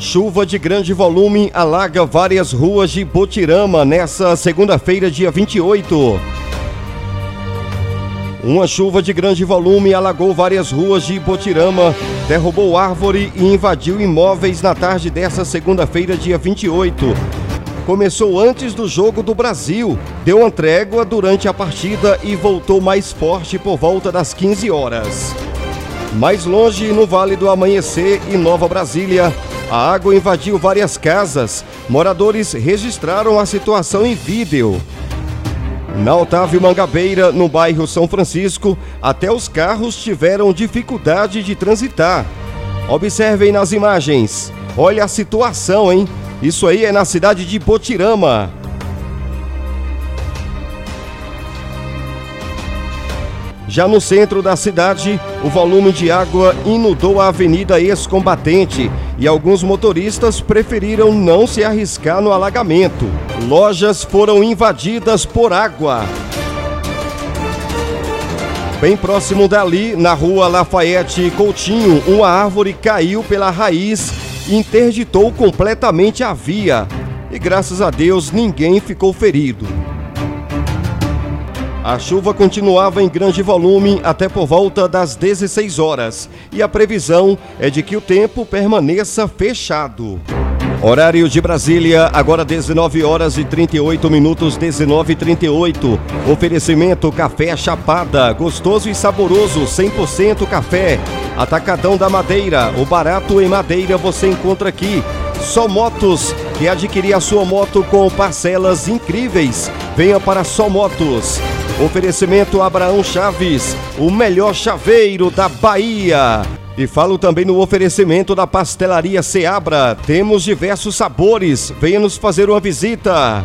Chuva de grande volume alaga várias ruas de Botirama nessa segunda-feira, dia 28. Uma chuva de grande volume alagou várias ruas de Botirama, derrubou árvore e invadiu imóveis na tarde dessa segunda-feira, dia 28. Começou antes do jogo do Brasil, deu uma trégua durante a partida e voltou mais forte por volta das 15 horas. Mais longe, no Vale do Amanhecer e Nova Brasília, a água invadiu várias casas. Moradores registraram a situação em vídeo. Na Otávio Mangabeira, no bairro São Francisco, até os carros tiveram dificuldade de transitar. Observem nas imagens. Olha a situação, hein? Isso aí é na cidade de Botirama. Já no centro da cidade, o volume de água inundou a Avenida Ex-Combatente e alguns motoristas preferiram não se arriscar no alagamento. Lojas foram invadidas por água. Bem próximo dali, na rua Lafayette Coutinho, uma árvore caiu pela raiz e interditou completamente a via. E graças a Deus ninguém ficou ferido. A chuva continuava em grande volume até por volta das 16 horas e a previsão é de que o tempo permaneça fechado. Horário de Brasília, agora 19 horas e 38 minutos, 19 e 38. Oferecimento Café Chapada, gostoso e saboroso, 100% café. Atacadão da Madeira, o barato em madeira você encontra aqui. Só Motos, que adquirir a sua moto com parcelas incríveis. Venha para Só Motos. Oferecimento Abraão Chaves, o melhor chaveiro da Bahia. E falo também no oferecimento da Pastelaria Seabra. Temos diversos sabores. Venha nos fazer uma visita.